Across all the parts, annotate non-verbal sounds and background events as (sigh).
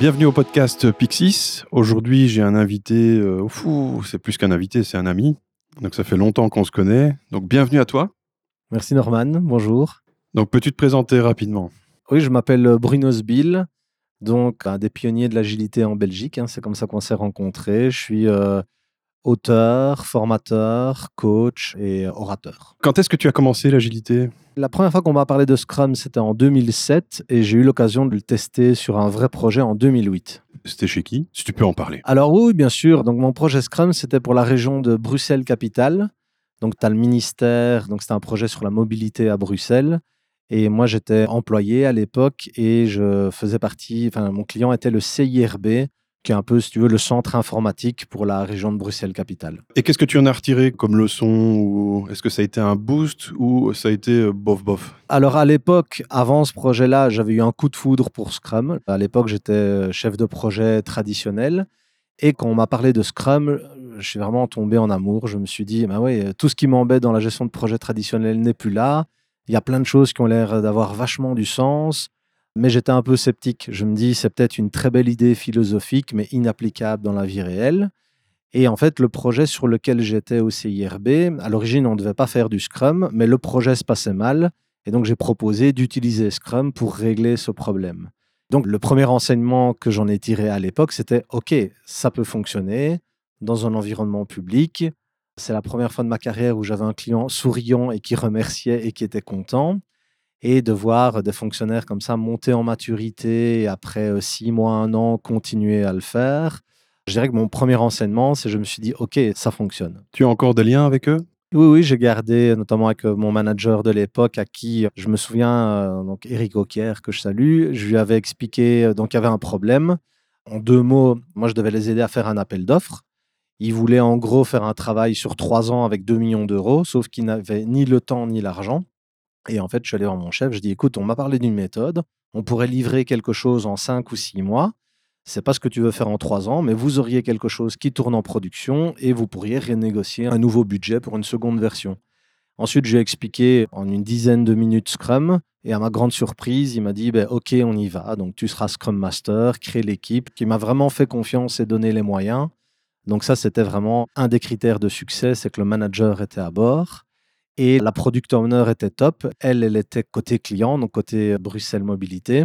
Bienvenue au podcast Pixis. Aujourd'hui, j'ai un invité, euh, fou, c'est plus qu'un invité, c'est un ami. Donc ça fait longtemps qu'on se connaît. Donc bienvenue à toi. Merci Norman, bonjour. Donc peux-tu te présenter rapidement? Oui, je m'appelle Bruno Sbill, donc un des pionniers de l'agilité en Belgique. hein, c'est comme ça qu'on s'est rencontrés. Je suis euh, auteur, formateur, coach et orateur. Quand est-ce que tu as commencé l'agilité? La première fois qu'on m'a parlé de Scrum, c'était en 2007 et j'ai eu l'occasion de le tester sur un vrai projet en 2008. C'était chez qui? Si tu peux en parler. Alors oui, bien sûr. Donc mon projet Scrum, c'était pour la région de Bruxelles-Capitale. Donc tu as le ministère, donc c'était un projet sur la mobilité à Bruxelles. Et moi, j'étais employé à l'époque et je faisais partie, enfin, mon client était le CIRB, qui est un peu, si tu veux, le centre informatique pour la région de Bruxelles-Capitale. Et qu'est-ce que tu en as retiré comme leçon ou Est-ce que ça a été un boost ou ça a été euh, bof bof? Alors à l'époque, avant ce projet-là, j'avais eu un coup de foudre pour Scrum. À l'époque, j'étais chef de projet traditionnel. Et quand on m'a parlé de Scrum, je suis vraiment tombé en amour. Je me suis dit, bah ouais, tout ce qui m'embête dans la gestion de projet traditionnel n'est plus là. Il y a plein de choses qui ont l'air d'avoir vachement du sens. Mais j'étais un peu sceptique. Je me dis, c'est peut-être une très belle idée philosophique, mais inapplicable dans la vie réelle. Et en fait, le projet sur lequel j'étais au CIRB, à l'origine, on ne devait pas faire du Scrum, mais le projet se passait mal. Et donc, j'ai proposé d'utiliser Scrum pour régler ce problème. Donc, le premier enseignement que j'en ai tiré à l'époque, c'était OK, ça peut fonctionner dans un environnement public. C'est la première fois de ma carrière où j'avais un client souriant et qui remerciait et qui était content. Et de voir des fonctionnaires comme ça monter en maturité et après euh, six mois, un an, continuer à le faire. Je dirais que mon premier enseignement, c'est je me suis dit, OK, ça fonctionne. Tu as encore des liens avec eux? Oui, oui, j'ai gardé, notamment avec euh, mon manager de l'époque, à qui euh, je me souviens, euh, donc Eric Auquier, que je salue, je lui avais expliqué, donc il y avait un problème. En deux mots, moi, je devais les aider à faire un appel d'offres. Ils voulaient en gros faire un travail sur trois ans avec 2 millions d'euros, sauf qu'ils n'avaient ni le temps ni l'argent. Et en fait, je suis allé voir mon chef, je dis écoute, on m'a parlé d'une méthode, on pourrait livrer quelque chose en cinq ou six mois. C'est pas ce que tu veux faire en trois ans, mais vous auriez quelque chose qui tourne en production et vous pourriez renégocier un nouveau budget pour une seconde version. Ensuite, je lui ai expliqué en une dizaine de minutes Scrum et à ma grande surprise, il m'a dit ben, OK, on y va. Donc, tu seras Scrum Master, crée l'équipe, qui m'a vraiment fait confiance et donné les moyens. Donc, ça, c'était vraiment un des critères de succès c'est que le manager était à bord. Et la product owner était top. Elle, elle était côté client, donc côté Bruxelles Mobilité.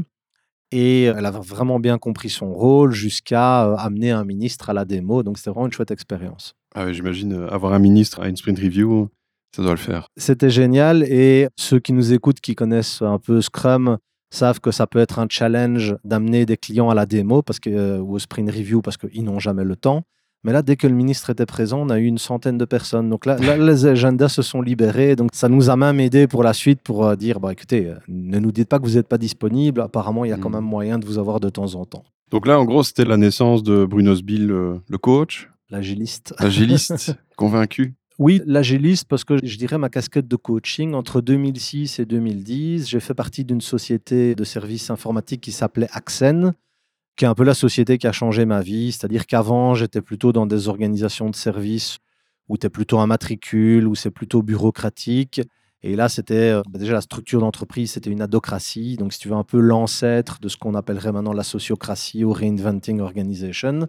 Et elle avait vraiment bien compris son rôle jusqu'à euh, amener un ministre à la démo. Donc c'était vraiment une chouette expérience. ah ouais, J'imagine euh, avoir un ministre à une sprint review, ça doit le faire. C'était génial. Et ceux qui nous écoutent, qui connaissent un peu Scrum, savent que ça peut être un challenge d'amener des clients à la démo parce que, euh, ou au sprint review parce qu'ils n'ont jamais le temps. Mais là, dès que le ministre était présent, on a eu une centaine de personnes. Donc là, là les agendas se sont libérés. Donc ça nous a même aidé pour la suite pour euh, dire, bah, écoutez, euh, ne nous dites pas que vous n'êtes pas disponible. Apparemment, il y a quand Mm. même moyen de vous avoir de temps en temps. Donc là, en gros, c'était la naissance de Bruno Sbill, le, le coach, L'agiliste. (laughs) agiliste, convaincu. Oui, l'agiliste, parce que je dirais ma casquette de coaching, entre 2006 et 2010, j'ai fait partie d'une société de services informatiques qui s'appelait Axen, qui est un peu la société qui a changé ma vie. C'est-à-dire qu'avant, j'étais plutôt dans des organisations de services où tu es plutôt un matricule, où c'est plutôt bureaucratique. Et là, c'était euh, bah, déjà la structure d'entreprise, c'était une adocratie. Donc, si tu veux, un peu l'ancêtre de ce qu'on appellerait maintenant la sociocratie ou Reinventing Organization.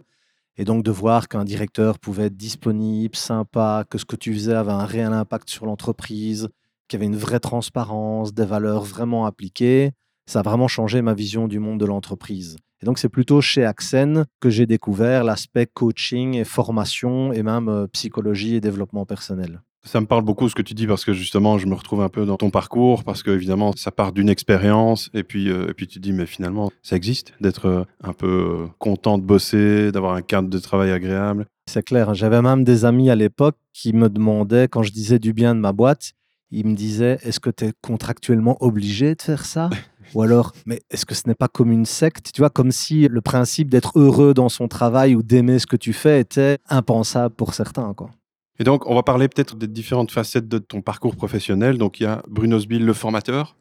Et donc de voir qu'un directeur pouvait être disponible, sympa, que ce que tu faisais avait un réel impact sur l'entreprise, qu'il y avait une vraie transparence, des valeurs vraiment appliquées, ça a vraiment changé ma vision du monde de l'entreprise. Et donc c'est plutôt chez Axen que j'ai découvert l'aspect coaching et formation et même euh, psychologie et développement personnel. Ça me parle beaucoup ce que tu dis parce que justement, je me retrouve un peu dans ton parcours parce que évidemment, ça part d'une expérience et puis euh, et puis tu te dis mais finalement, ça existe d'être euh, un peu content de bosser, d'avoir un cadre de travail agréable. C'est clair. J'avais même des amis à l'époque qui me demandaient, quand je disais du bien de ma boîte, ils me disaient Est-ce que tu es contractuellement obligé de faire ça? Ou alors, mais est-ce que ce n'est pas comme une secte Tu vois, comme si le principe d'être heureux dans son travail ou d'aimer ce que tu fais était impensable pour certains. Quoi. Et donc, on va parler peut-être des différentes facettes de ton parcours professionnel. Donc, il y a Bruno Sbill, le formateur.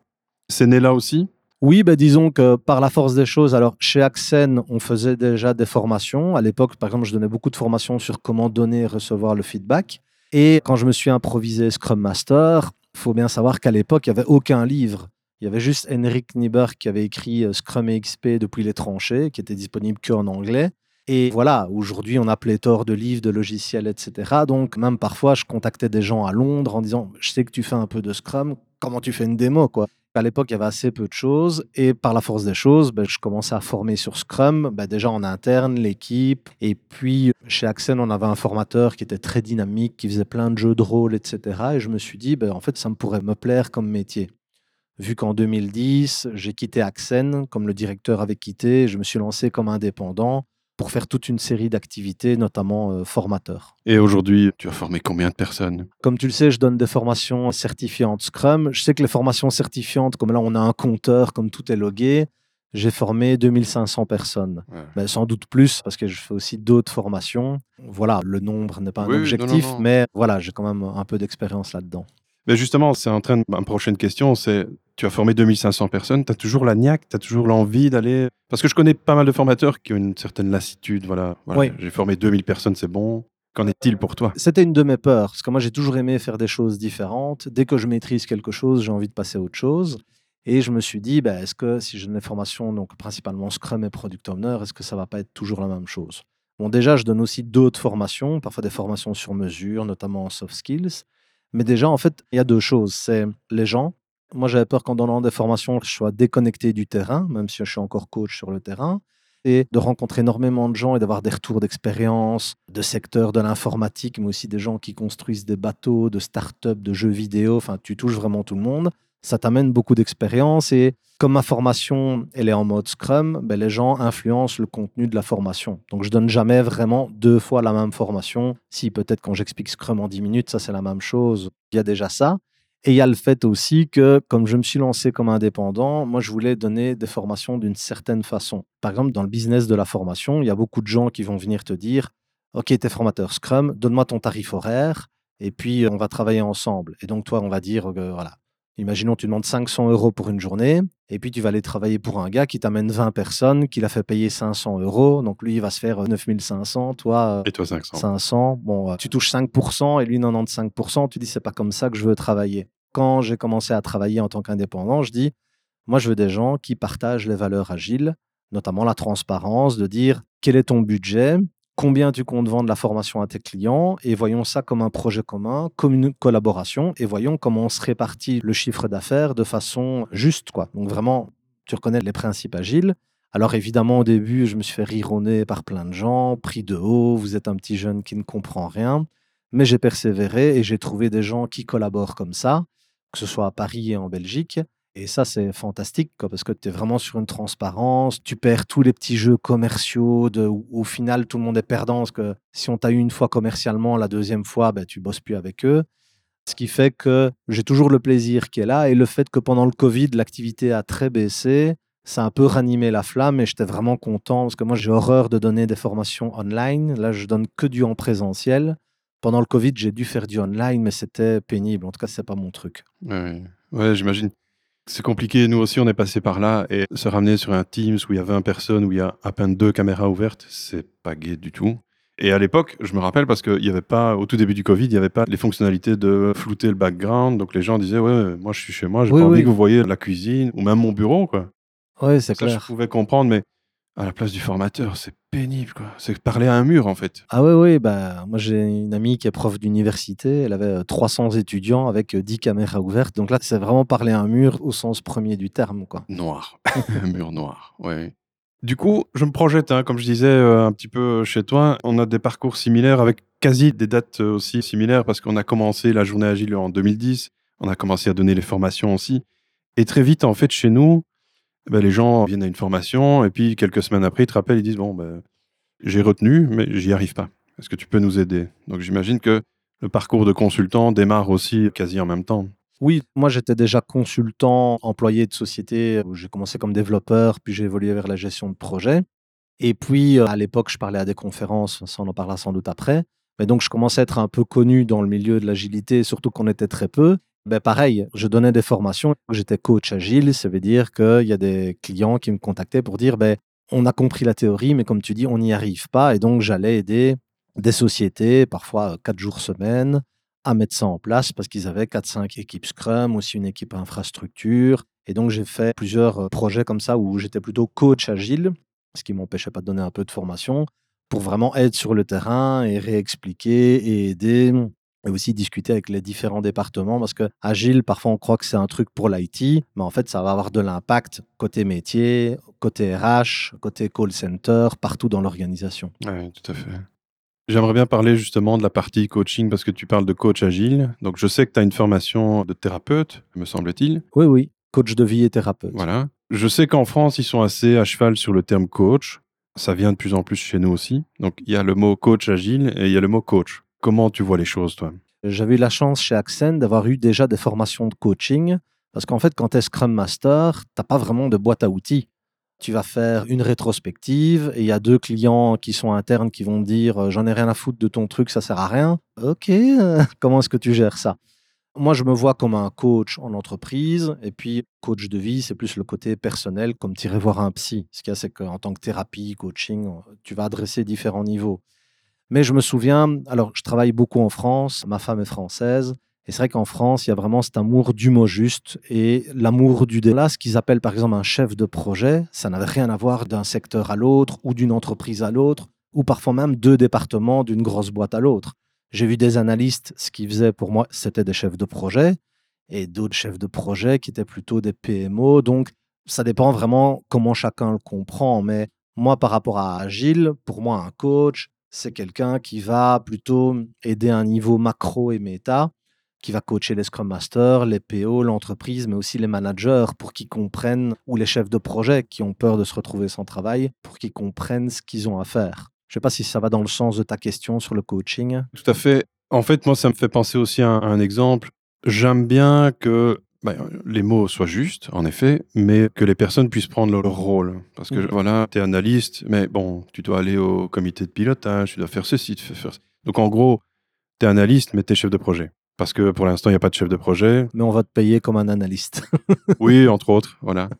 C'est né là aussi? Oui, ben disons que par la force des choses, alors chez Axen, on faisait déjà des formations. À l'époque, par exemple, je donnais beaucoup de formations sur comment donner et recevoir le feedback. Et quand je me suis improvisé Scrum Master, il faut bien savoir qu'à l'époque, il n'y avait aucun livre. Il y avait juste Henrik Niebuhr qui avait écrit Scrum et XP depuis les tranchées, qui était disponible qu'en anglais. Et voilà, aujourd'hui, on a pléthore de livres, de logiciels, etc. Donc, même parfois, je contactais des gens à Londres en disant Je sais que tu fais un peu de Scrum, comment tu fais une démo quoi? À l'époque, il y avait assez peu de choses et par la force des choses, ben, je commençais à former sur Scrum, ben, déjà en interne, l'équipe. Et puis chez Axen, on avait un formateur qui était très dynamique, qui faisait plein de jeux de rôle, etc. Et je me suis dit, ben, en fait, ça me pourrait me plaire comme métier. Vu qu'en 2010, j'ai quitté Axen, comme le directeur avait quitté, je me suis lancé comme indépendant pour faire toute une série d'activités, notamment euh, formateurs. Et aujourd'hui, tu as formé combien de personnes? Comme tu le sais, je donne des formations certifiantes Scrum. Je sais que les formations certifiantes, comme là on a un compteur, comme tout est logué, j'ai formé 2500 personnes. Mais sans doute plus, parce que je fais aussi d'autres formations. Voilà, le nombre n'est pas un objectif, mais voilà, j'ai quand même un peu d'expérience là-dedans. Mais justement, c'est en train de ma prochaine question, c'est tu as formé 2500 personnes, tu as toujours la niaque, tu as toujours l'envie d'aller parce que je connais pas mal de formateurs qui ont une certaine lassitude, voilà. J'ai formé 2000 personnes, c'est bon. Qu'en est-il pour toi? C'était une de mes peurs, parce que moi j'ai toujours aimé faire des choses différentes. Dès que je maîtrise quelque chose, j'ai envie de passer à autre chose. Et je me suis dit, bah, est-ce que si je donne des formations, donc principalement Scrum et Product Owner, est-ce que ça va pas être toujours la même chose? Bon, déjà, je donne aussi d'autres formations, parfois des formations sur mesure, notamment en soft skills. Mais déjà, en fait, il y a deux choses. C'est les gens. Moi, j'avais peur qu'en donnant des formations, je sois déconnecté du terrain, même si je suis encore coach sur le terrain. Et de rencontrer énormément de gens et d'avoir des retours d'expérience, de secteurs de l'informatique, mais aussi des gens qui construisent des bateaux, de start-up, de jeux vidéo. Enfin, tu touches vraiment tout le monde ça t'amène beaucoup d'expérience et comme ma formation elle est en mode Scrum, ben les gens influencent le contenu de la formation. Donc je donne jamais vraiment deux fois la même formation. Si peut-être quand j'explique Scrum en 10 minutes, ça c'est la même chose, il y a déjà ça. Et il y a le fait aussi que, comme je me suis lancé comme indépendant, moi, je voulais donner des formations d'une certaine façon. Par exemple, dans le business de la formation, il y a beaucoup de gens qui vont venir te dire Ok, tu es formateur Scrum, donne-moi ton tarif horaire, et puis on va travailler ensemble. Et donc, toi, on va dire Voilà, Imaginons, tu demandes 500 euros pour une journée, et puis tu vas aller travailler pour un gars qui t'amène 20 personnes, qui l'a fait payer 500 euros. Donc lui, il va se faire 9500, euh, toi, euh, et toi 500. 500. Bon, euh, tu touches 5% et lui 95%. Tu dis, c'est pas comme ça que je veux travailler. Quand j'ai commencé à travailler en tant qu'indépendant, je dis, moi, je veux des gens qui partagent les valeurs agiles, notamment la transparence, de dire quel est ton budget, combien tu comptes vendre la formation à tes clients et voyons ça comme un projet commun, comme une collaboration et voyons comment on se répartit le chiffre d'affaires de façon juste. Quoi. Donc vraiment, tu reconnais les principes agiles. Alors évidemment, au début, je me suis fait rironner par plein de gens, pris de haut, vous êtes un petit jeune qui ne comprend rien. Mais j'ai persévéré et j'ai trouvé des gens qui collaborent comme ça, que ce soit à Paris et en Belgique. Et ça, c'est fantastique, parce que tu es vraiment sur une transparence. Tu perds tous les petits jeux commerciaux où, au final, tout le monde est perdant. Parce que si on t'a eu une fois commercialement, la deuxième fois, ben, tu bosses plus avec eux. Ce qui fait que j'ai toujours le plaisir qui est là. Et le fait que pendant le Covid, l'activité a très baissé, ça a un peu ranimé la flamme. Et j'étais vraiment content, parce que moi, j'ai horreur de donner des formations online. Là, je donne que du en présentiel. Pendant le Covid, j'ai dû faire du online, mais c'était pénible. En tout cas, c'est pas mon truc. Ouais, ouais j'imagine. C'est compliqué. Nous aussi, on est passé par là et se ramener sur un Teams où il y a 20 personnes, où il y a à peine deux caméras ouvertes, c'est pas gai du tout. Et à l'époque, je me rappelle parce qu'il n'y avait pas, au tout début du Covid, il n'y avait pas les fonctionnalités de flouter le background. Donc les gens disaient, ouais, moi je suis chez moi, j'ai pas envie que vous voyez la cuisine ou même mon bureau, quoi. Oui, c'est clair. Je pouvais comprendre, mais à la place du formateur, c'est pénible, quoi. C'est parler à un mur, en fait. Ah oui, oui, bah, moi j'ai une amie qui est prof d'université, elle avait 300 euh, étudiants avec 10 euh, caméras ouvertes, donc là c'est vraiment parler à un mur au sens premier du terme, quoi. Noir, un (laughs) mur noir, oui. Du coup, je me projette, hein, comme je disais euh, un petit peu chez toi, on a des parcours similaires avec quasi des dates aussi similaires parce qu'on a commencé la journée agile en 2010, on a commencé à donner les formations aussi. Et très vite, en fait, chez nous, ben, les gens viennent à une formation et puis quelques semaines après, ils te rappellent, ils disent Bon, ben, j'ai retenu, mais j'y arrive pas. Est-ce que tu peux nous aider? Donc j'imagine que le parcours de consultant démarre aussi quasi en même temps. Oui, moi j'étais déjà consultant, employé de société. J'ai commencé comme développeur, puis j'ai évolué vers la gestion de projet. Et puis euh, à l'époque, je parlais à des conférences, ça on en parlera sans doute après. Mais donc je commençais à être un peu connu dans le milieu de l'agilité, surtout qu'on était très peu. Ben pareil, je donnais des formations. J'étais coach agile, ça veut dire qu'il y a des clients qui me contactaient pour dire ben, on a compris la théorie, mais comme tu dis, on n'y arrive pas. Et donc, j'allais aider des sociétés, parfois quatre jours semaine, à mettre ça en place parce qu'ils avaient 4-5 équipes Scrum, aussi une équipe infrastructure. Et donc, j'ai fait plusieurs euh, projets comme ça où j'étais plutôt coach agile, ce qui m'empêchait pas de donner un peu de formation, pour vraiment être sur le terrain et réexpliquer et aider et aussi discuter avec les différents départements parce que agile, parfois on croit que c'est un truc pour l'IT, mais en fait ça va avoir de l'impact côté métier, côté RH, côté call center, partout dans l'organisation. Oui, tout à fait. J'aimerais bien parler justement de la partie coaching parce que tu parles de coach agile. Donc je sais que tu as une formation de thérapeute, me semble-t-il. Oui, oui, coach de vie et thérapeute. Voilà. Je sais qu'en France, ils sont assez à cheval sur le terme coach. Ça vient de plus en plus chez nous aussi. Donc il y a le mot coach agile et il y a le mot coach. Comment tu vois les choses, toi? J'avais eu la chance chez Accent d'avoir eu déjà des formations de coaching. Parce qu'en fait, quand tu es Scrum Master, tu pas vraiment de boîte à outils. Tu vas faire une rétrospective et il y a deux clients qui sont internes qui vont dire euh, J'en ai rien à foutre de ton truc, ça sert à rien. Ok, (laughs) comment est-ce que tu gères ça? Moi, je me vois comme un coach en entreprise, et puis coach de vie, c'est plus le côté personnel, comme irais voir un psy. Ce qu'il y a, c'est qu'en tant que thérapie, coaching, tu vas adresser différents niveaux. Mais je me souviens, alors je travaille beaucoup en France, ma femme est française, et c'est vrai qu'en France, il y a vraiment cet amour du mot juste et l'amour du délat, ce qu'ils appellent par exemple un chef de projet, ça n'avait rien à voir d'un secteur à l'autre ou d'une entreprise à l'autre, ou parfois même deux départements d'une grosse boîte à l'autre. J'ai vu des analystes, ce qu'ils faisaient pour moi, c'était des chefs de projet, et d'autres chefs de projet qui étaient plutôt des PMO. Donc, ça dépend vraiment comment chacun le comprend. Mais moi, par rapport à Agile, pour moi, un coach, c'est quelqu'un qui va plutôt aider un niveau macro et méta, qui va coacher les Scrum Masters, les PO, l'entreprise, mais aussi les managers pour qu'ils comprennent, ou les chefs de projet qui ont peur de se retrouver sans travail, pour qu'ils comprennent ce qu'ils ont à faire. Je ne sais pas si ça va dans le sens de ta question sur le coaching. Tout à fait. En fait, moi, ça me fait penser aussi à un, exemple. J'aime bien que bah, les mots soient justes, en effet, mais que les personnes puissent prendre leur rôle. Parce que, mmh. voilà, tu es analyste, mais bon, tu dois aller au comité de pilotage, tu dois faire ceci, tu fais faire Donc, en gros, tu es analyste, mais tu es chef de projet. Parce que pour l'instant, il n'y a pas de chef de projet. Mais on va te payer comme un analyste. (laughs) oui, entre autres, voilà.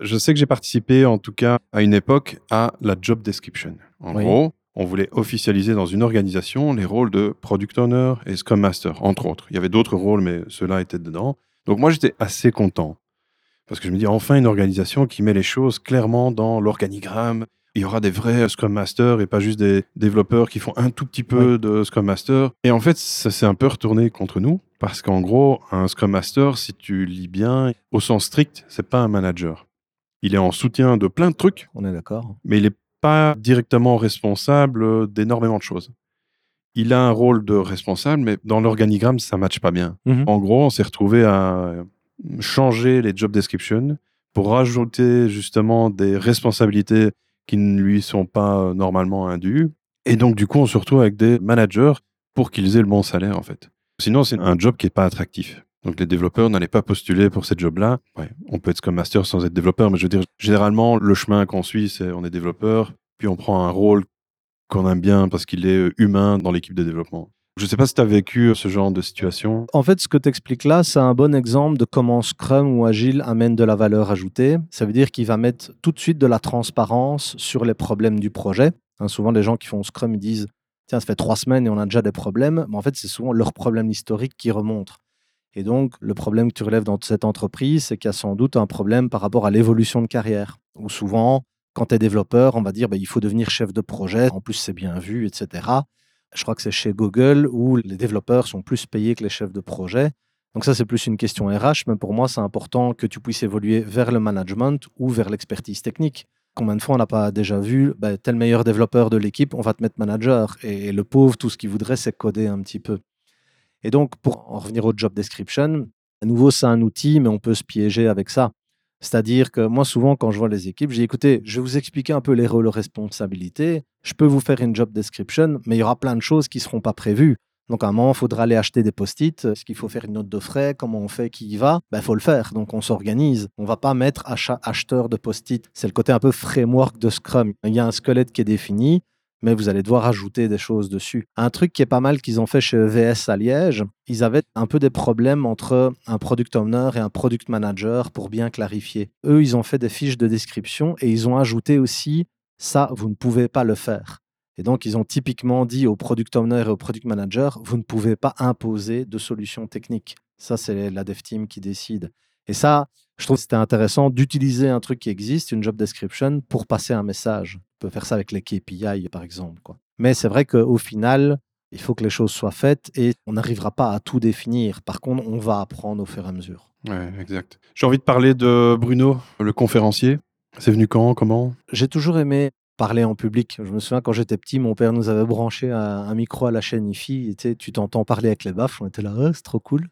Je sais que j'ai participé, en tout cas, à une époque, à la job description. En gros, on voulait officialiser dans une organisation les rôles de product owner et scrum master, entre autres. Il y avait d'autres rôles, mais ceux-là étaient dedans. Donc moi, j'étais assez content. Parce que je me dis, enfin, une organisation qui met les choses clairement dans l'organigramme. Il y aura des vrais Scrum Masters et pas juste des développeurs qui font un tout petit peu de Scrum Master. Et en fait, ça s'est un peu retourné contre nous. Parce qu'en gros, un Scrum Master, si tu lis bien, au sens strict, c'est pas un manager. Il est en soutien de plein de trucs. On est d'accord. Mais il est pas directement responsable d'énormément de choses. Il a un rôle de responsable, mais dans l'organigramme, ça ne matche pas bien. Mhm. En gros, on s'est retrouvé à changer les job descriptions pour rajouter justement des responsabilités qui ne lui sont pas normalement indues. Et donc, du coup, on se retrouve avec des managers pour qu'ils aient le bon salaire, en fait. Sinon, c'est un job qui n'est pas attractif. Donc, les développeurs n'allaient pas postuler pour cette job-là. on peut être comme master sans être développeur, mais je veux dire, généralement, le chemin qu'on suit, c'est on est développeur, puis on prend un rôle qu'on aime bien parce qu'il est humain dans l'équipe de développement. Je ne sais pas si tu as vécu ce genre de situation. En fait, ce que tu expliques là, c'est un bon exemple de comment Scrum ou Agile amène de la valeur ajoutée. Ça veut dire qu'il va mettre tout de suite de la transparence sur les problèmes du projet. Hein, souvent, les gens qui font Scrum, ils disent Tiens, ça fait trois semaines et on a déjà des problèmes. Mais en fait, c'est souvent leurs problèmes historiques qui remontent. Et donc, le problème que tu relèves dans cette entreprise, c'est qu'il y a sans doute un problème par rapport à l'évolution de carrière. Ou souvent, quand tu es développeur, on va dire bah, il faut devenir chef de projet. En plus, c'est bien vu, etc. Je crois que c'est chez Google où les développeurs sont plus payés que les chefs de projet. Donc ça, c'est plus une question RH, mais pour moi, c'est important que tu puisses évoluer vers le management ou vers l'expertise technique. Combien de fois on n'a pas déjà vu, bah, tel meilleur développeur de l'équipe, on va te mettre manager. Et le pauvre, tout ce qu'il voudrait, c'est coder un petit peu. Et donc, pour en revenir au job description, à nouveau, c'est un outil, mais on peut se piéger avec ça. C'est-à-dire que moi, souvent, quand je vois les équipes, j'ai écoutez, je vais vous expliquer un peu les rôles responsabilités. Je peux vous faire une job description, mais il y aura plein de choses qui ne seront pas prévues. Donc, à un moment, il faudra aller acheter des post-it. Est-ce qu'il faut faire une note de frais? Comment on fait? Qui y va? Il ben, faut le faire. Donc, on s'organise. On va pas mettre acheteur de post-it. C'est le côté un peu framework de Scrum. Il y a un squelette qui est défini mais vous allez devoir ajouter des choses dessus. Un truc qui est pas mal qu'ils ont fait chez VS à Liège, ils avaient un peu des problèmes entre un product owner et un product manager pour bien clarifier. Eux, ils ont fait des fiches de description et ils ont ajouté aussi ça, vous ne pouvez pas le faire. Et donc, ils ont typiquement dit au product owner et au product manager, vous ne pouvez pas imposer de solutions techniques. Ça, c'est la dev team qui décide. Et ça, je trouve que c'était intéressant d'utiliser un truc qui existe, une job description, pour passer un message. On peut faire ça avec les KPI, par exemple. Quoi. Mais c'est vrai qu'au final, il faut que les choses soient faites et on n'arrivera pas à tout définir. Par contre, on va apprendre au fur et à mesure. Ouais, exact. J'ai envie de parler de Bruno, le conférencier. C'est venu quand Comment? J'ai toujours aimé parler en public. Je me souviens quand j'étais petit, mon père nous avait branché un, micro à la chaîne IFI. Et, tu t'entends parler avec les baffes. On était là, oh, c'est trop cool.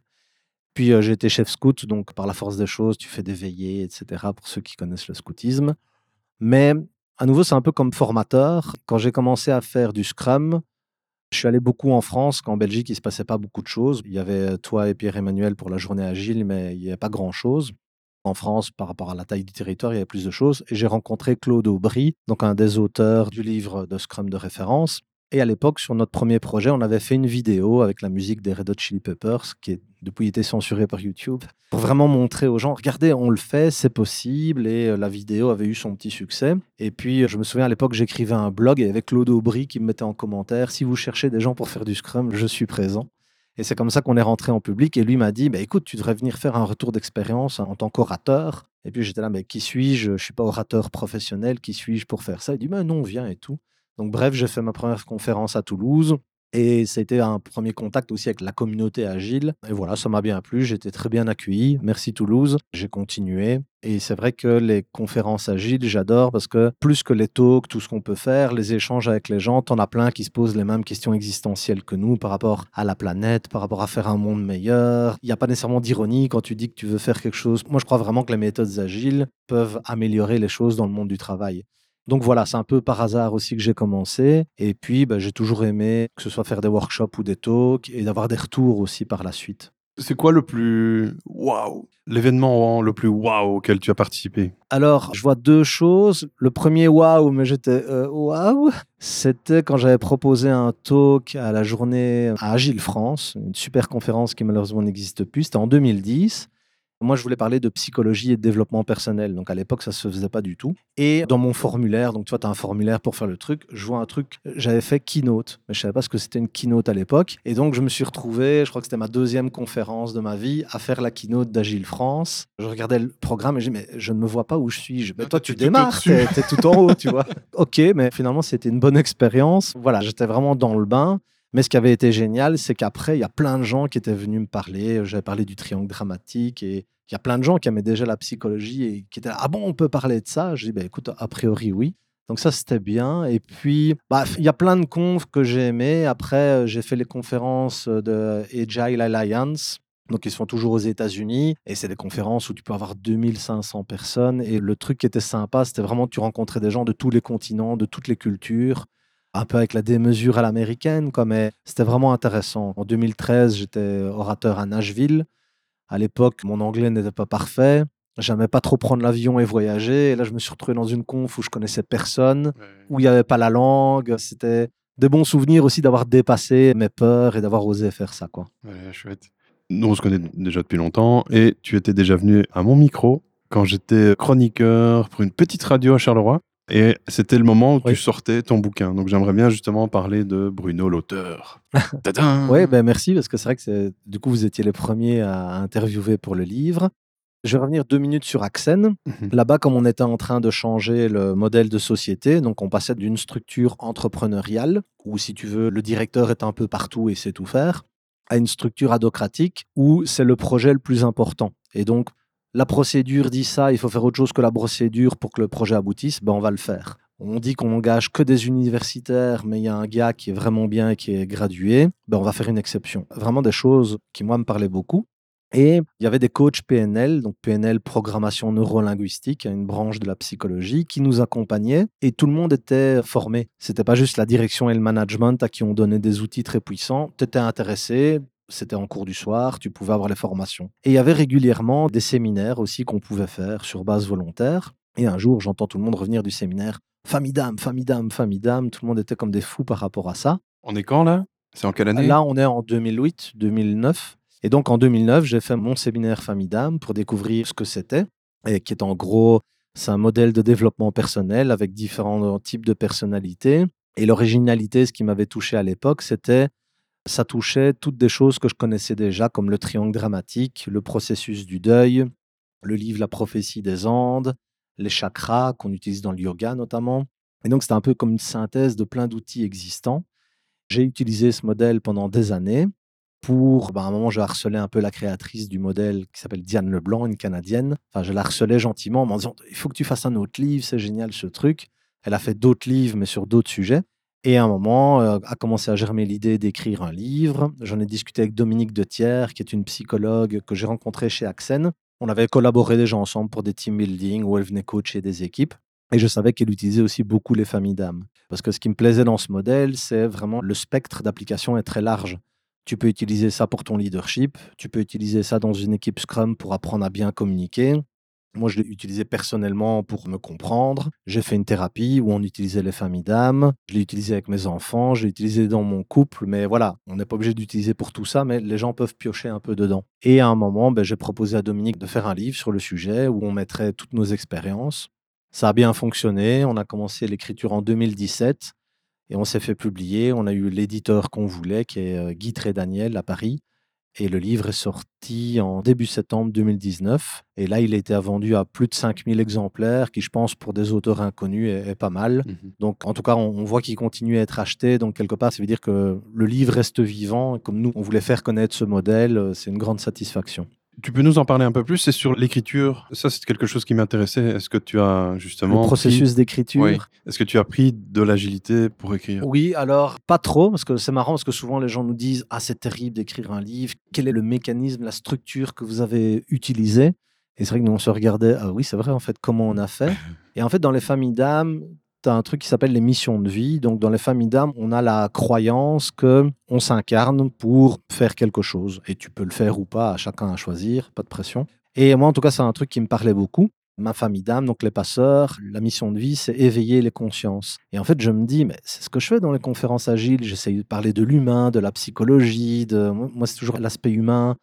Puis euh, j'étais chef scout, donc par la force des choses, tu fais des veillées, etc. Pour ceux qui connaissent le scoutisme. Mais à nouveau, c'est un peu comme formateur. Quand j'ai commencé à faire du Scrum, je suis allé beaucoup en France, qu'en Belgique, il ne se passait pas beaucoup de choses. Il y avait toi et Pierre-Emmanuel pour la journée agile, mais il n'y avait pas grand-chose. En France, par rapport à la taille du territoire, il y avait plus de choses. Et j'ai rencontré Claude Aubry, donc un des auteurs du livre de Scrum de référence. Et à l'époque, sur notre premier projet, on avait fait une vidéo avec la musique des Red Hot Chili Peppers, qui est depuis été censurée par YouTube, pour vraiment montrer aux gens, regardez, on le fait, c'est possible. Et euh, la vidéo avait eu son petit succès. Et puis, je me souviens à l'époque, j'écrivais un blog et avec Claude Aubry qui me mettait en commentaire, si vous cherchez des gens pour faire du Scrum, je suis présent. Et c'est comme ça qu'on est rentré en public. Et lui m'a dit, bah, écoute, tu devrais venir faire un retour d'expérience en tant qu'orateur. Et puis j'étais là, mais qui suis-je? Je ne suis pas orateur professionnel, qui suis-je pour faire ça? Il dit, mais non, viens et tout. Donc bref, j'ai fait ma première conférence à Toulouse. Et c'était un premier contact aussi avec la communauté agile. Et voilà, ça m'a bien plu. J'étais très bien accueilli. Merci Toulouse. J'ai continué. Et c'est vrai que les conférences agiles, j'adore parce que plus que les talks, tout ce qu'on peut faire, les échanges avec les gens, t'en as plein qui se posent les mêmes questions existentielles que nous par rapport à la planète, par rapport à faire un monde meilleur. Il n'y a pas nécessairement d'ironie quand tu dis que tu veux faire quelque chose. Moi, je crois vraiment que les méthodes agiles peuvent améliorer les choses dans le monde du travail. Donc voilà, c'est un peu par hasard aussi que j'ai commencé. Et puis, bah, j'ai toujours aimé que ce soit faire des workshops ou des talks et d'avoir des retours aussi par la suite. C'est quoi le plus waouh L'événement le plus waouh auquel tu as participé? Alors, je vois deux choses. Le premier waouh, mais j'étais euh, waouh, c'était quand j'avais proposé un talk à la journée à Agile France, une super conférence qui malheureusement n'existe plus. C'était en 2010. Moi, je voulais parler de psychologie et de développement personnel. Donc, à l'époque, ça se faisait pas du tout. Et dans mon formulaire, donc tu vois, tu as un formulaire pour faire le truc, je vois un truc, j'avais fait keynote, mais je savais pas ce que c'était une keynote à l'époque. Et donc, je me suis retrouvé, je crois que c'était ma deuxième conférence de ma vie, à faire la keynote d'Agile France. Je regardais le programme et je dis, mais je ne me vois pas où je suis. Mais toi, tu démarres, tu es, tout en haut, tu vois. (laughs) ok, mais finalement, c'était une bonne expérience. Voilà, j'étais vraiment dans le bain. Mais ce qui avait été génial, c'est qu'après, il y a plein de gens qui étaient venus me parler. J'avais parlé du triangle dramatique et il y a plein de gens qui aimaient déjà la psychologie et qui étaient là, ah bon, on peut parler de ça? Je dis, bah, écoute, a priori, oui. Donc ça, c'était bien. Et puis, bah, il y a plein de confs que j'ai aimés. Après, euh, j'ai fait les conférences de Agile Alliance. Donc, ils sont toujours aux États-Unis. Et c'est des conférences où tu peux avoir 2500 personnes. Et le truc qui était sympa, c'était vraiment que tu rencontrais des gens de tous les continents, de toutes les cultures un peu avec la démesure à l'américaine, mais c'était vraiment intéressant. En 2013, j'étais orateur à Nashville. À l'époque, mon anglais n'était pas parfait. J'aimais pas trop prendre l'avion et voyager. Et là, je me suis retrouvé dans une conf où je connaissais personne, où il n'y avait pas la langue. C'était des bons souvenirs aussi d'avoir dépassé mes peurs et d'avoir osé faire ça. Quoi. Ouais, chouette. Nous, on se connaît déjà depuis longtemps et tu étais déjà venu à mon micro quand j'étais chroniqueur pour une petite radio à Charleroi. Et c'était le moment où tu sortais ton bouquin. Donc j'aimerais bien justement parler de Bruno l'auteur. (laughs) oui, ben merci parce que c'est vrai que du coup vous étiez les premiers à interviewer pour le livre. Je vais revenir deux minutes sur Axen. Mhm. Là-bas, comme on était en train de changer le modèle de société, donc on passait d'une structure entrepreneuriale, où si tu veux, le directeur est un peu partout et sait tout faire, à une structure adocratique, où c'est le projet le plus important. Et donc, la procédure dit ça, il faut faire autre chose que la procédure pour que le projet aboutisse, ben on va le faire. On dit qu'on engage que des universitaires, mais il y a un gars qui est vraiment bien et qui est gradué, ben on va faire une exception. Vraiment des choses qui, moi, me parlaient beaucoup. Et il y avait des coachs PNL, donc PNL, programmation neurolinguistique, une branche de la psychologie, qui nous accompagnaient et tout le monde était formé. C'était pas juste la direction et le management à qui on donnait des outils très puissants. Tu étais intéressé, c'était en cours du soir, tu pouvais avoir les formations. Et il y avait régulièrement des séminaires aussi qu'on pouvait faire sur base volontaire. Et un jour, j'entends tout le monde revenir du séminaire. Famille d'âme, famille d'âme, famille d'âme. Tout le monde était comme des fous par rapport à ça. On est quand là? C'est en quelle année? Là, on est en 2008, 2009. Et donc en 2009, j'ai fait mon séminaire famille d'âme pour découvrir ce que c'était. Et qui est en gros, c'est un modèle de développement personnel avec différents types de personnalités. Et l'originalité, ce qui m'avait touché à l'époque, c'était ça touchait toutes des choses que je connaissais déjà, comme le triangle dramatique, le processus du deuil, le livre La prophétie des Andes, les chakras qu'on utilise dans le yoga notamment. Et donc, c'était un peu comme une synthèse de plein d'outils existants. J'ai utilisé ce modèle pendant des années pour, ben, à un moment, je harcelais un peu la créatrice du modèle qui s'appelle Diane Leblanc, une Canadienne. Enfin, je la harcelais gentiment en me disant, il faut que tu fasses un autre livre, c'est génial ce truc. Elle a fait d'autres livres, mais sur d'autres sujets. Et à un moment, euh, a commencé à germer l'idée d'écrire un livre. J'en ai discuté avec Dominique Detière, qui est une psychologue que j'ai rencontrée chez Axen. On avait collaboré déjà ensemble pour des team building où elle venait coacher des équipes. Et je savais qu'elle utilisait aussi beaucoup les familles d'âmes. Parce que ce qui me plaisait dans ce modèle, c'est vraiment le spectre d'application est très large. Tu peux utiliser ça pour ton leadership, tu peux utiliser ça dans une équipe Scrum pour apprendre à bien communiquer. Moi, je l'ai utilisé personnellement pour me comprendre. J'ai fait une thérapie où on utilisait les familles d'âmes. Je l'ai utilisé avec mes enfants, je l'ai utilisé dans mon couple. Mais voilà, on n'est pas obligé d'utiliser pour tout ça, mais les gens peuvent piocher un peu dedans. Et à un moment, ben, j'ai proposé à Dominique de faire un livre sur le sujet où on mettrait toutes nos expériences. Ça a bien fonctionné. On a commencé l'écriture en 2017 et on s'est fait publier. On a eu l'éditeur qu'on voulait, qui est euh, Guy Daniel à Paris. Et le livre est sorti en début septembre 2019. Et là, il a été vendu à plus de 5000 exemplaires, qui, je pense, pour des auteurs inconnus, est, pas mal. Mmh donc, en tout cas, on, voit qu'il continue à être acheté. Donc, quelque part, ça veut dire que le livre reste vivant. Comme nous, on voulait faire connaître ce modèle, euh, c'est une grande satisfaction. Tu peux nous en parler un peu plus C'est sur l'écriture. Ça, c'est quelque chose qui m'intéressait. Est-ce que tu as justement. Le processus d'écriture. Est-ce que tu as pris de l'agilité pour écrire? Oui, alors pas trop, parce que c'est marrant, parce que souvent les gens nous disent Ah, c'est terrible d'écrire un livre. Quel est le mécanisme, la structure que vous avez utilisée? Et c'est vrai que nous, on se regardait Ah oui, c'est vrai, en fait, comment on a fait? (laughs) Et en fait, dans les familles d'âmes, un truc qui s'appelle les missions de vie. Donc, dans les familles d'âmes, on a la croyance que on s'incarne pour faire quelque chose. Et tu peux le faire ou pas, chacun à choisir, pas de pression. Et moi, en tout cas, c'est un truc qui me parlait beaucoup. Ma famille d'âme, donc les passeurs, la mission de vie, c'est éveiller les consciences. Et en fait, je me dis, mais c'est ce que je fais dans les conférences agiles. J'essaye de parler de l'humain, de la psychologie. De... Moi, c'est toujours l'aspect humain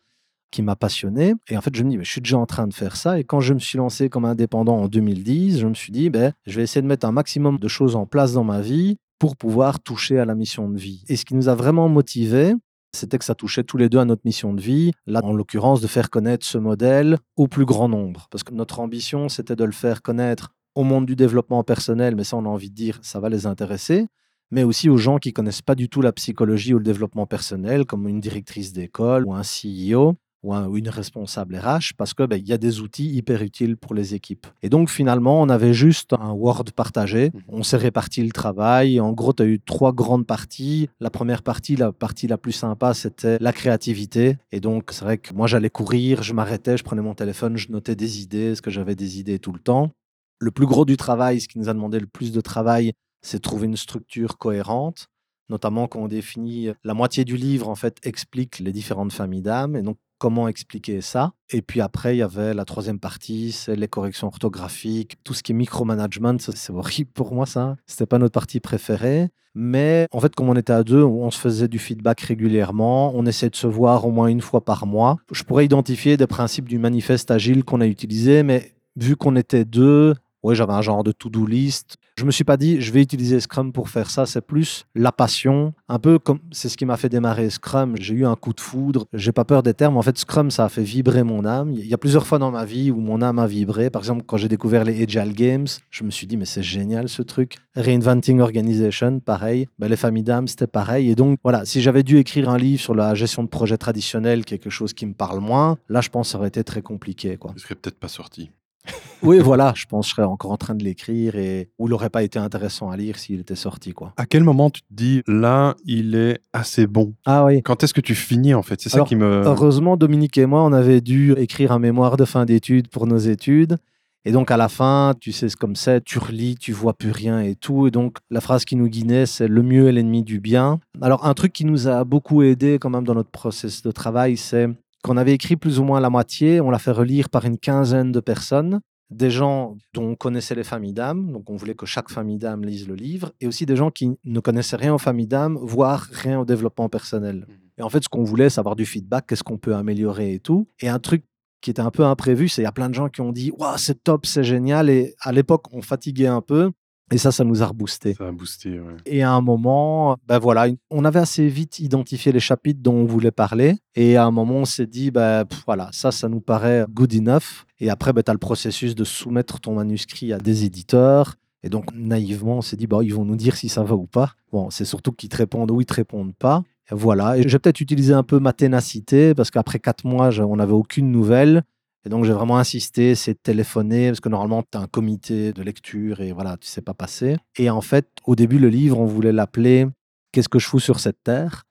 qui m'a passionné. Et en fait, je me dis, mais je suis déjà en train de faire ça. Et quand je me suis lancé comme indépendant en 2010, je me suis dit, ben, je vais essayer de mettre un maximum de choses en place dans ma vie pour pouvoir toucher à la mission de vie. Et ce qui nous a vraiment motivé, c'était que ça touchait tous les deux à notre mission de vie. Là, en l'occurrence, de faire connaître ce modèle au plus grand nombre. Parce que notre ambition, c'était de le faire connaître au monde du développement personnel, mais ça, on a envie de dire, ça va les intéresser mais aussi aux gens qui connaissent pas du tout la psychologie ou le développement personnel, comme une directrice d'école ou un CEO, ou, une responsable RH parce que ben, il y a des outils hyper utiles pour les équipes. Et donc finalement, on avait juste un Word partagé. Mmh. On s'est réparti le travail. En gros, tu as eu trois grandes parties. La première partie, la partie la plus sympa, c'était la créativité. Et donc, c'est vrai que moi, j'allais courir, je m'arrêtais, je prenais mon téléphone, je notais des idées, parce que j'avais des idées tout le temps. Le plus gros du travail, ce qui nous a demandé le plus de travail, c'est trouver une structure cohérente notamment quand on définit la moitié du livre en fait explique les différentes familles d'âmes et donc comment expliquer ça. Et puis après, il y avait la troisième partie, c'est les corrections orthographiques, tout ce qui est micromanagement, c'est horrible pour moi ça. C'était pas notre partie préférée. Mais en fait, comme on était à deux, on se faisait du feedback régulièrement. On essayait de se voir au moins une fois par mois. Je pourrais identifier des principes du manifeste agile qu'on a utilisé, mais vu qu'on était deux, oui, j'avais un genre de to-do list. Je me suis pas dit, je vais utiliser Scrum pour faire ça. C'est plus la passion. Un peu comme c'est ce qui m'a fait démarrer Scrum. J'ai eu un coup de foudre. J'ai pas peur des termes. En fait, Scrum, ça a fait vibrer mon âme. Il y a plusieurs fois dans ma vie où mon âme a vibré. Par exemple, quand j'ai découvert les Agile Games, je me suis dit, mais c'est génial ce truc. Reinventing Organization, pareil. Ben, les familles d'âme, c'était pareil. Et donc, voilà, si j'avais dû écrire un livre sur la gestion de projet traditionnel, quelque chose qui me parle moins, là, je pense que ça aurait été très compliqué. Quoi. Il serait peut-être pas sorti (laughs) oui, voilà, je pense que je serais encore en train de l'écrire et où il n'aurait pas été intéressant à lire s'il était sorti. quoi. À quel moment tu te dis là, il est assez bon? Ah oui. Quand est-ce que tu finis en fait? C'est ça qui me. Heureusement, Dominique et moi, on avait dû écrire un mémoire de fin d'études pour nos études. Et donc à la fin, tu sais comme c'est, tu relis, tu vois plus rien et tout. Et donc la phrase qui nous guidait, c'est le mieux est l'ennemi du bien. Alors un truc qui nous a beaucoup aidé quand même dans notre process de travail, c'est qu'on avait écrit plus ou moins la moitié, on l'a fait relire par une quinzaine de personnes des gens dont on connaissait les familles d'âmes, donc on voulait que chaque famille d'âmes lise le livre, et aussi des gens qui ne connaissaient rien aux familles d'âmes, voire rien au développement personnel. Mhm. Et en fait, ce qu'on voulait, c'est avoir du feedback, qu'est-ce qu'on peut améliorer et tout. Et un truc qui était un peu imprévu, c'est qu'il y a plein de gens qui ont dit Waouh, c'est top, c'est génial. Et à l'époque, on fatiguait un peu. Et ça, ça nous a reboosté. Ça a boosté, ouais. Et à un moment, ben voilà, on avait assez vite identifié les chapitres dont on voulait parler. Et à un moment, on s'est dit, ben voilà, ça, ça nous paraît good enough. Et après, ben, tu as le processus de soumettre ton manuscrit à des éditeurs. Et donc, naïvement, on s'est dit, bah, ils vont nous dire si ça va ou pas. Bon, c'est surtout qu'ils te répondent ou ils te répondent pas. Et voilà. Et j'ai peut-être utilisé un peu ma ténacité parce qu'après quatre mois, on n'avait aucune nouvelle. Et donc, j'ai vraiment insisté, c'est de téléphoner, parce que normalement, tu as un comité de lecture et voilà, tu sais pas passer. Et en fait, au début, le livre, on voulait l'appeler Qu'est-ce que je fous sur cette terre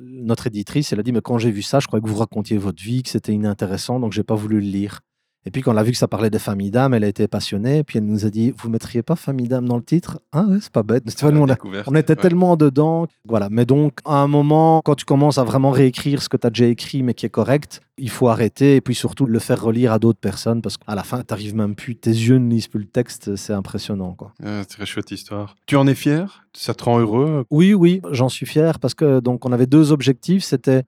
Notre éditrice, elle a dit, mais quand j'ai vu ça, je croyais que vous racontiez votre vie, que c'était inintéressant, donc j'ai pas voulu le lire. Et puis quand on a vu que ça parlait des familles d'âmes, elle a été passionnée. Puis elle nous a dit, vous mettriez pas famille d'âmes dans le titre? Ah ouais, c'est pas bête. nous, on, était tellement dedans. Voilà. Mais donc, à un moment, quand tu commences à vraiment réécrire ce que tu as déjà écrit, mais qui est correct, il faut arrêter et puis surtout le faire relire à d'autres personnes parce qu'à la fin, tu n'arrives même plus, tes yeux ne lisent plus le texte. C'est impressionnant. quoi. Ah, très chouette histoire. Tu en es fier? Ça te rend heureux? Oui, oui, j'en suis fier parce que donc on avait deux objectifs. C'était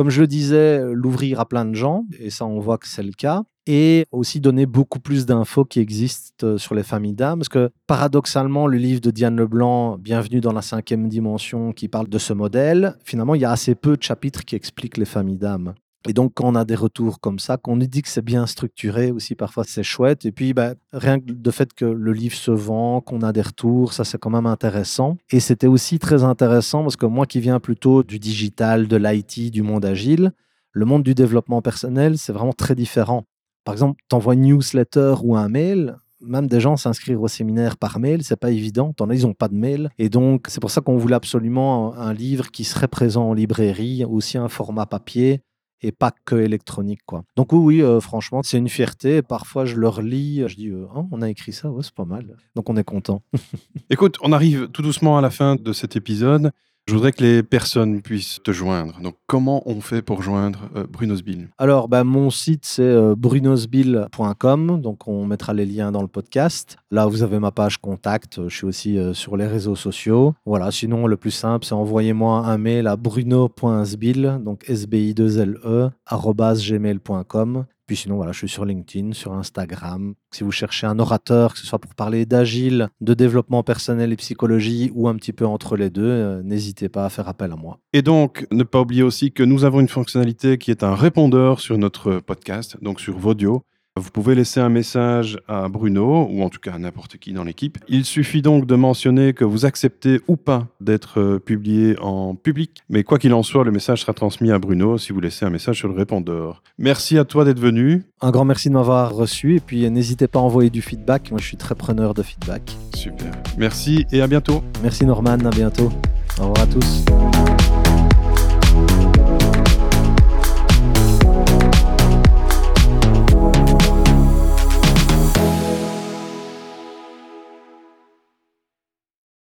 comme je le disais, l'ouvrir à plein de gens, et ça on voit que c'est le cas et aussi donner beaucoup plus d'infos qui existent euh, sur les familles d'âmes. Parce que paradoxalement, le livre de Diane Leblanc, Bienvenue dans la cinquième dimension, qui parle de ce modèle, finalement, il y a assez peu de chapitres qui expliquent les familles d'âmes. Et donc, quand on a des retours comme ça, qu'on nous dit que c'est bien structuré aussi, parfois c'est chouette. Et puis, bah, rien que le fait que le livre se vend, qu'on a des retours, ça c'est quand même intéressant. Et c'était aussi très intéressant parce que moi qui viens plutôt du digital, de l'IT, du monde agile, le monde du développement personnel, c'est vraiment très différent. Par exemple, tu envoies une newsletter ou un mail, même des gens s'inscrire au séminaire par mail, c'est pas évident. T'en as, ils n'ont pas de mail. Et donc, c'est pour ça qu'on voulait absolument un, livre qui serait présent en librairie, aussi un format papier et pas que électronique. Quoi. Donc oui, euh, franchement, c'est une fierté. Parfois, je le relis, je dis, euh, oh, on a écrit ça, c'est pas mal. Donc on est content. (laughs) Écoute, on arrive tout doucement à la fin de cet épisode. Je voudrais que les personnes puissent te joindre. Donc, comment on fait pour joindre euh, Brunosbill Alors, bah, mon site, c'est euh, brunosbill.com. Donc, on mettra les liens dans le podcast. Là, vous avez ma page contact. Je suis aussi euh, sur les réseaux sociaux. Voilà. Sinon, le plus simple, c'est envoyez-moi un mail à bruno.sbill, donc sbi2le, gmail.com. Puis sinon, voilà, je suis sur LinkedIn, sur Instagram. Si vous cherchez un orateur, que ce soit pour parler d'agile, de développement personnel et psychologie, ou un petit peu entre les deux, euh, n'hésitez pas à faire appel à moi. Et donc, ne pas oublier aussi que nous avons une fonctionnalité qui est un répondeur sur notre podcast, donc sur Vodio. Vous pouvez laisser un message à Bruno, ou en tout cas à n'importe qui dans l'équipe. Il suffit donc de mentionner que vous acceptez ou pas d'être euh, publié en public. Mais quoi qu'il en soit, le message sera transmis à Bruno si vous laissez un message sur le répondeur. Merci à toi d'être venu. Un grand merci de m'avoir reçu. Et puis n'hésitez pas à envoyer du feedback. Moi, je suis très preneur de feedback. Super. Merci et à bientôt. Merci Norman, à bientôt. Au revoir à tous.